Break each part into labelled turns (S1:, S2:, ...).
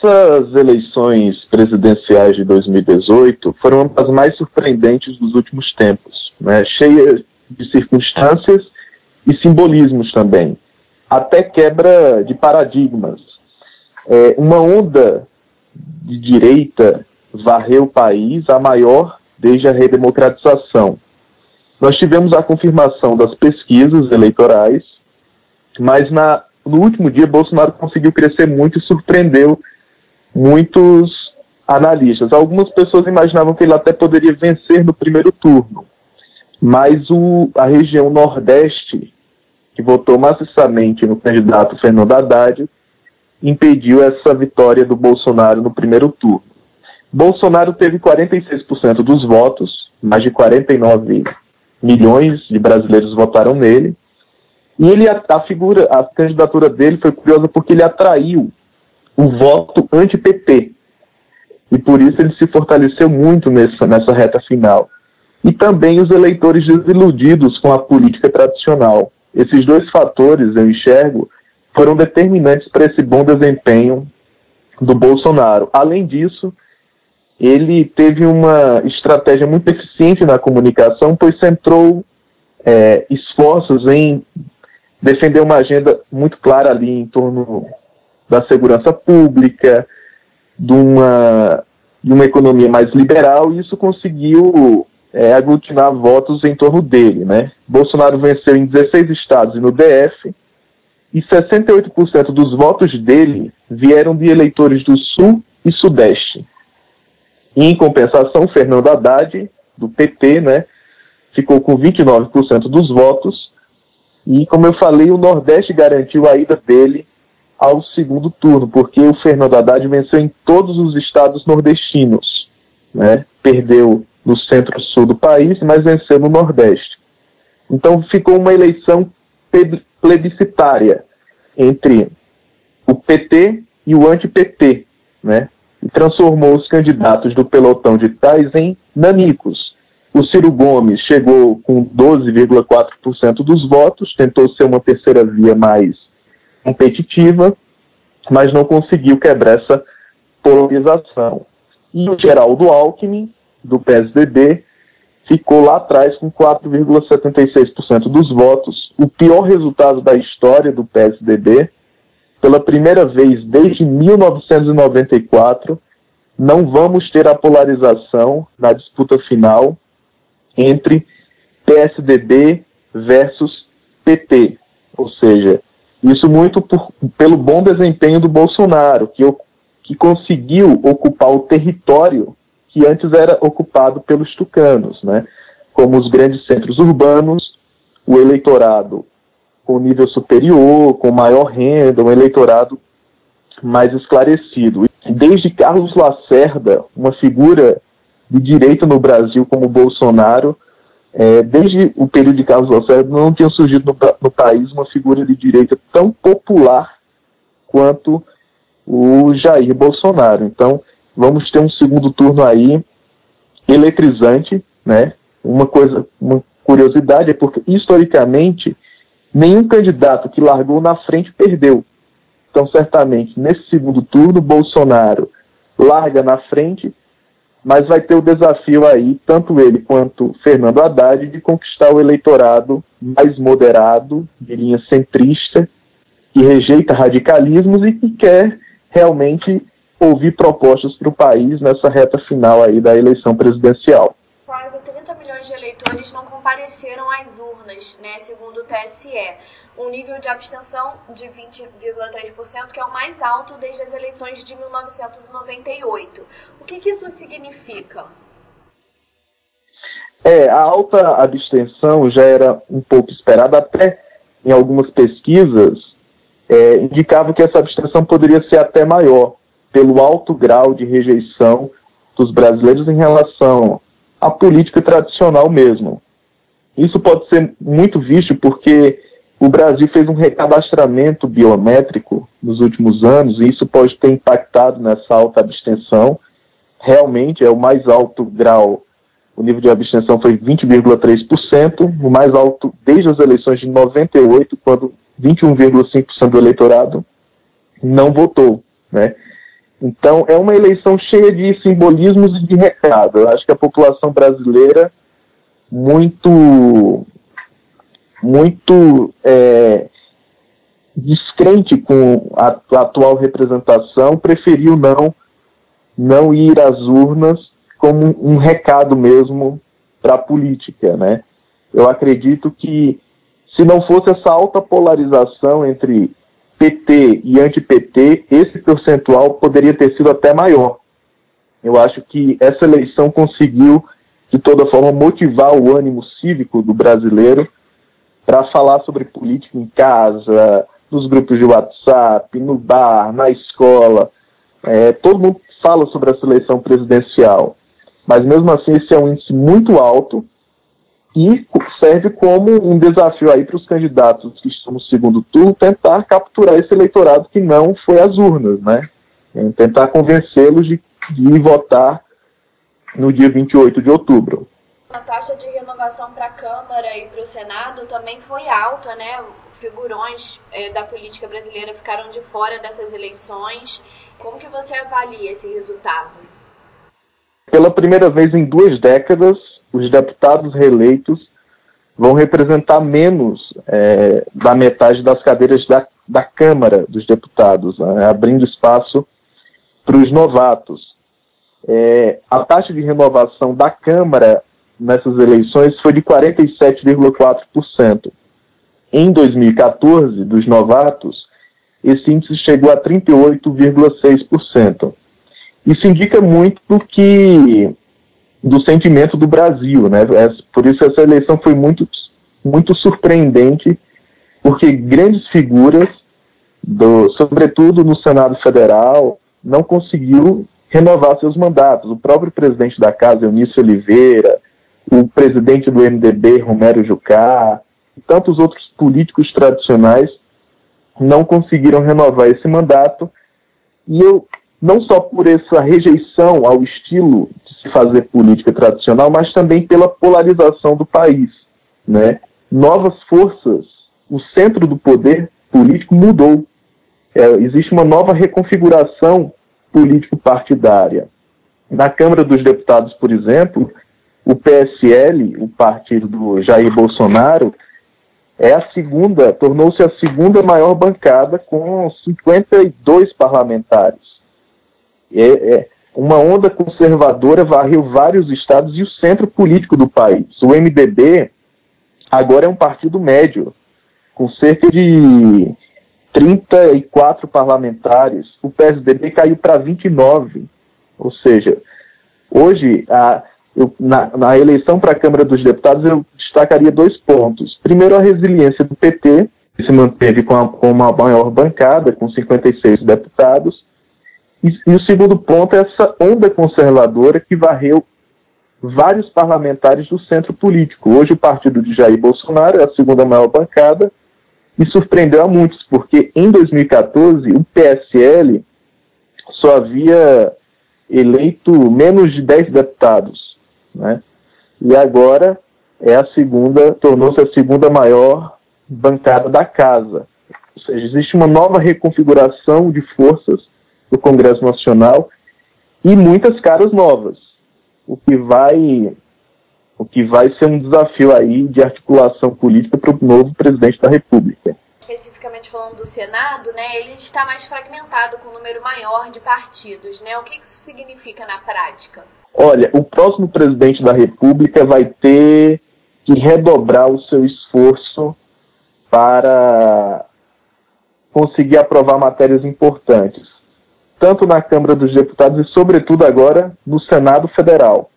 S1: Essas eleições presidenciais de 2018 foram uma das mais surpreendentes dos últimos tempos, né? cheias de circunstâncias e simbolismos também, até quebra de paradigmas. É, uma onda de direita varreu o país, a maior desde a redemocratização. Nós tivemos a confirmação das pesquisas eleitorais, mas na, no último dia Bolsonaro conseguiu crescer muito e surpreendeu muitos analistas. Algumas pessoas imaginavam que ele até poderia vencer no primeiro turno, mas o, a região Nordeste, que votou maciçamente no candidato Fernando Haddad, impediu essa vitória do Bolsonaro no primeiro turno. Bolsonaro teve 46% dos votos, mais de 49 milhões de brasileiros votaram nele. E ele a, figura, a candidatura dele foi curiosa porque ele atraiu o voto anti-PT. E por isso ele se fortaleceu muito nessa, nessa reta final. E também os eleitores desiludidos com a política tradicional. Esses dois fatores, eu enxergo, foram determinantes para esse bom desempenho do Bolsonaro. Além disso, ele teve uma estratégia muito eficiente na comunicação, pois centrou é, esforços em defender uma agenda muito clara ali em torno da segurança pública, de uma, de uma economia mais liberal, e isso conseguiu é, aglutinar votos em torno dele. Né? Bolsonaro venceu em 16 estados e no DF, e 68% dos votos dele vieram de eleitores do Sul e Sudeste. E, em compensação, Fernando Haddad, do PT, né, ficou com 29% dos votos. E, como eu falei, o Nordeste garantiu a ida dele ao segundo turno, porque o Fernando Haddad venceu em todos os estados nordestinos. Né? Perdeu no centro-sul do país, mas venceu no Nordeste. Então ficou uma eleição plebiscitária entre o PT e o anti-PT, né? e transformou os candidatos do pelotão de tais em nanicos. O Ciro Gomes chegou com 12,4% dos votos, tentou ser uma terceira via mais competitiva, mas não conseguiu quebrar essa polarização. E o Geraldo Alckmin, do PSDB, ficou lá atrás com 4,76% dos votos, o pior resultado da história do PSDB, pela primeira vez desde 1994, não vamos ter a polarização na disputa final entre PSDB versus PT. Ou seja, isso muito por, pelo bom desempenho do Bolsonaro, que, que conseguiu ocupar o território que antes era ocupado pelos tucanos, né? como os grandes centros urbanos, o eleitorado com nível superior, com maior renda, um eleitorado mais esclarecido. Desde Carlos Lacerda, uma figura de direita no Brasil como Bolsonaro, é, desde o período de Carlos Lacerda não tinha surgido no, no, país uma figura de direita tão popular quanto o Jair Bolsonaro. Então, vamos ter um segundo turno aí eletrizante, né? Uma coisa, uma curiosidade é porque historicamente nenhum candidato que largou na frente perdeu. Então, certamente, nesse segundo turno, Bolsonaro larga na frente, mas vai ter o desafio aí, tanto ele quanto Fernando Haddad, de conquistar o eleitorado mais moderado, de linha centrista, que rejeita radicalismos e que quer realmente ouvir propostas para o país nessa reta final aí da eleição presidencial.
S2: quase 30 de eleitores não compareceram às urnas, né, segundo o TSE. Um nível de abstenção de 20,3%, que é o mais alto desde as eleições de 1998. O que, que isso significa?
S1: É, a alta abstenção já era um pouco esperada, até em algumas pesquisas é, indicava que essa abstenção poderia ser até maior, pelo alto grau de rejeição dos brasileiros em relação a política tradicional mesmo. Isso pode ser muito visto porque o Brasil fez um recadastramento biométrico nos últimos anos e isso pode ter impactado nessa alta abstenção. Realmente é o mais alto grau, o nível de abstenção foi 20,3%, o mais alto desde as eleições de 98, quando 21,5% do eleitorado não votou, né? Então, é uma eleição cheia de simbolismos e de recado. Eu acho que a população brasileira, muito, muito é, descrente com a, a, atual representação, preferiu não, não ir às urnas como um recado mesmo para a política. Né? Eu acredito que, se não fosse essa alta polarização entre PT e anti-PT, esse percentual poderia ter sido até maior. Eu acho que essa eleição conseguiu, de toda forma, motivar o ânimo cívico do brasileiro para falar sobre política em casa, nos grupos de WhatsApp, no bar, na escola. É, todo mundo fala sobre essa eleição presidencial. Mas mesmo assim, esse é um índice muito alto e serve como um desafio aí para os candidatos que estão no segundo turno tentar capturar esse eleitorado que não foi às urnas, né? É tentar convencê-los de, de votar no dia 28 de outubro.
S2: A taxa de renovação para a Câmara e para o Senado também foi alta, né? Figurões é, da política brasileira ficaram de fora dessas eleições. Como que você avalia esse resultado?
S1: Pela primeira vez em duas décadas, os deputados reeleitos vão representar menos é, da metade das cadeiras da, da Câmara dos Deputados, né, abrindo espaço para os novatos. É, a taxa de renovação da Câmara nessas eleições foi de 47,4%. Em 2014, dos novatos, esse índice chegou a 38,6%. Isso indica muito que do sentimento do Brasil, né? É, por isso essa eleição foi muito, muito surpreendente, porque grandes figuras, do, sobretudo no Senado Federal, não conseguiu renovar seus mandatos. O próprio presidente da casa, Eunício Oliveira, o presidente do MDB, Romero Jucá, e tantos outros políticos tradicionais não conseguiram renovar esse mandato. E eu, não só por essa rejeição ao estilo se fazer política tradicional, mas também pela polarização do país. Né? Novas forças, o centro do poder político mudou. É, existe uma nova reconfiguração político-partidária. Na Câmara dos Deputados, por exemplo, o PSL, o partido do Jair Bolsonaro, é a segunda, tornou-se a segunda maior bancada com 52 parlamentares. É, é, uma onda conservadora varreu vários estados e o centro político do país. O MDB agora é um partido médio, com cerca de 34 parlamentares. O PSDB caiu para 29. Ou seja, hoje, a, eu, na, na, eleição para a Câmara dos Deputados, eu destacaria dois pontos. Primeiro, a resiliência do PT, que se manteve com, a, com uma maior bancada, com 56 deputados. E, e o segundo ponto é essa onda conservadora que varreu vários parlamentares do centro político. Hoje o partido de Jair Bolsonaro é a segunda maior bancada e surpreendeu a muitos, porque em 2014 o PSL só havia eleito menos de 10 deputados, né? E agora é a segunda, tornou-se a segunda maior bancada da casa. Ou seja, existe uma nova reconfiguração de forças do Congresso Nacional e muitas caras novas, o que vai o que vai ser um desafio aí de articulação política para o novo presidente da República.
S2: Especificamente falando do Senado, né, ele está mais fragmentado com um número maior de partidos, né? O que isso significa na prática?
S1: Olha, o próximo presidente da República vai ter que redobrar o seu esforço para conseguir aprovar matérias importantes tanto na Câmara dos Deputados e, sobretudo, agora no Senado Federal.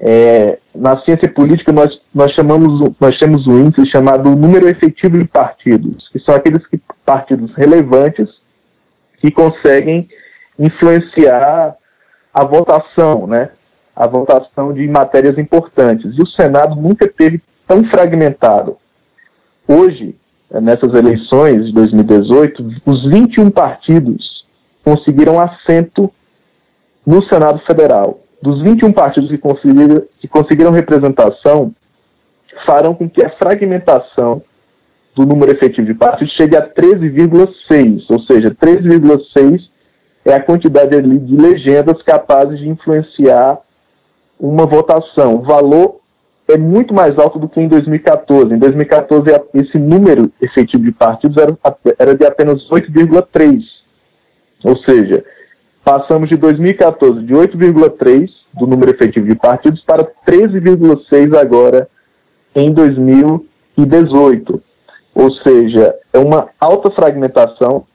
S1: É, na ciência política, nós, nós, chamamos, nós temos um índice chamado número efetivo de partidos, que são aqueles que, partidos relevantes que conseguem influenciar a votação, né? a votação de matérias importantes. E o Senado nunca teve tão fragmentado. Hoje, nessas eleições de 2018, os 21 partidos conseguiram assento no Senado Federal. Dos 21 partidos que conseguiram, que conseguiram representação, farão com que a fragmentação do número efetivo de partidos chegue a 13,6, ou seja, 13,6 é a quantidade de legendas capazes de influenciar uma votação. O valor é muito mais alto do que em 2014. Em 2014, esse número efetivo de partidos era de apenas 8,3. Ou seja, passamos de 2014 de 8,3 do número efetivo de partidos para 13,6 agora em 2018. Ou seja, é uma alta fragmentação,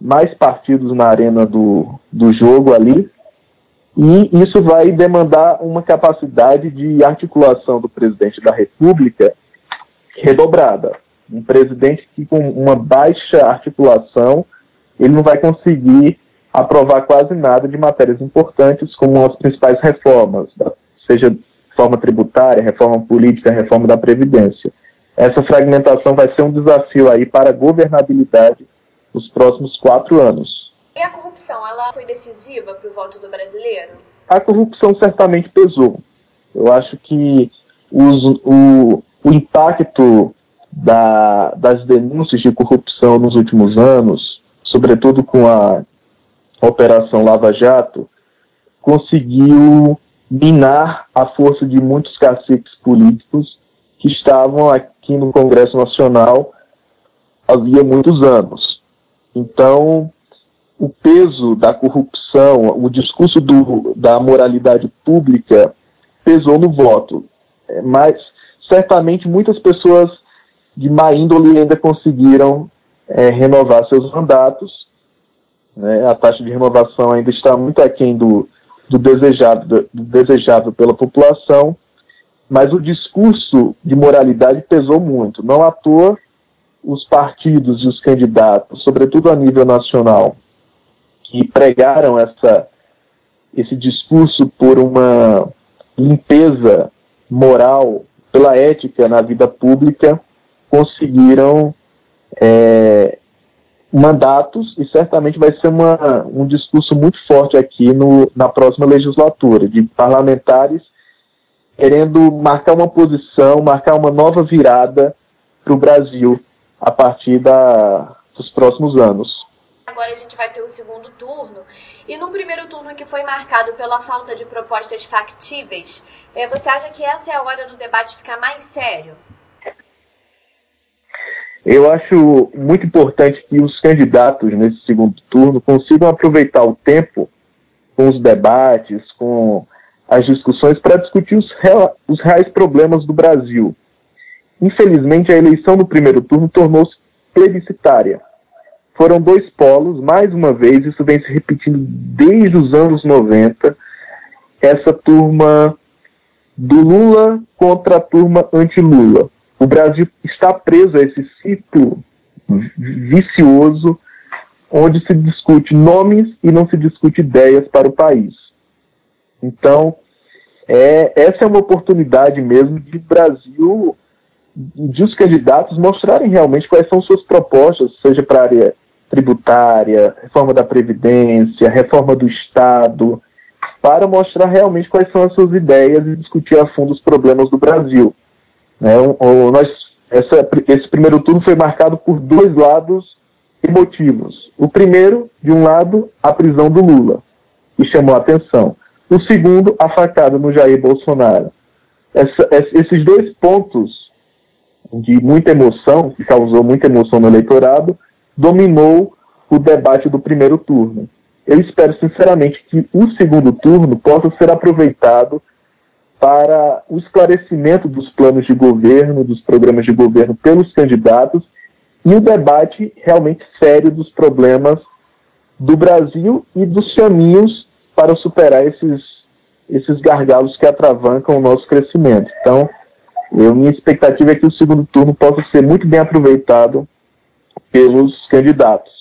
S1: mais partidos na arena do, do jogo ali, e isso vai demandar uma capacidade de articulação do presidente da República redobrada. Um presidente que, com uma baixa articulação, ele não vai conseguir aprovar quase nada de matérias importantes, como as principais reformas, seja reforma tributária, reforma política, reforma da Previdência. Essa fragmentação vai ser um desafio aí para a governabilidade nos próximos quatro anos.
S2: E a corrupção, ela foi decisiva para o voto do brasileiro?
S1: A corrupção certamente pesou. Eu acho que os, o, o impacto da, das denúncias de corrupção nos últimos anos, sobretudo com a Operação Lava Jato, conseguiu minar a força de muitos caciques políticos que estavam aqui no Congresso Nacional havia muitos anos. Então, o peso da corrupção, o discurso do, da moralidade pública pesou no voto. É, mas, certamente, muitas pessoas de má índole ainda conseguiram é, renovar seus mandatos. Né? A taxa de renovação ainda está muito aquém do, do, desejado, do desejado pela população, mas o discurso de moralidade pesou muito. Não à toa, os partidos e os candidatos, sobretudo a nível nacional, que pregaram essa, esse discurso por uma limpeza moral, pela ética na vida pública, conseguiram é, mandatos e certamente vai ser uma, um discurso muito forte aqui no, na próxima legislatura, de parlamentares querendo marcar uma posição, marcar uma nova virada para o Brasil a partir da, dos próximos anos
S2: agora a gente vai ter o segundo turno. E no primeiro turno que foi marcado pela falta de propostas factíveis, é, você acha que essa é a hora do debate ficar mais sério?
S1: Eu acho muito importante que os candidatos nesse segundo turno consigam aproveitar o tempo com os debates, com as discussões para discutir os, os reais problemas do Brasil. Infelizmente, a eleição no primeiro turno tornou-se plebiscitária foram dois polos, mais uma vez, isso vem se repetindo desde os anos 90, essa turma do Lula contra a turma anti-Lula. O Brasil está preso a esse ciclo vicioso onde se discute nomes e não se discute ideias para o país. Então, é, essa é uma oportunidade mesmo de Brasil, de os candidatos mostrarem realmente quais são suas propostas, seja para a área tributária, reforma da Previdência, reforma do Estado, para mostrar realmente quais são as suas ideias e discutir a fundo os problemas do Brasil. Né? O, nós, essa, esse primeiro turno foi marcado por dois lados emotivos. O primeiro, de um lado, a prisão do Lula, que chamou a atenção. O segundo, a facada no Jair Bolsonaro. Essa, esses dois pontos de muita emoção, que causou muita emoção no eleitorado, dominou o debate do primeiro turno. Eu espero sinceramente que o segundo turno possa ser aproveitado para o esclarecimento dos planos de governo, dos programas de governo pelos candidatos e o debate realmente sério dos problemas do Brasil e dos caminhos para superar esses, esses gargalos que atravancam o nosso crescimento. Então, eu, minha expectativa é que o segundo turno possa ser muito bem aproveitado pelos candidatos.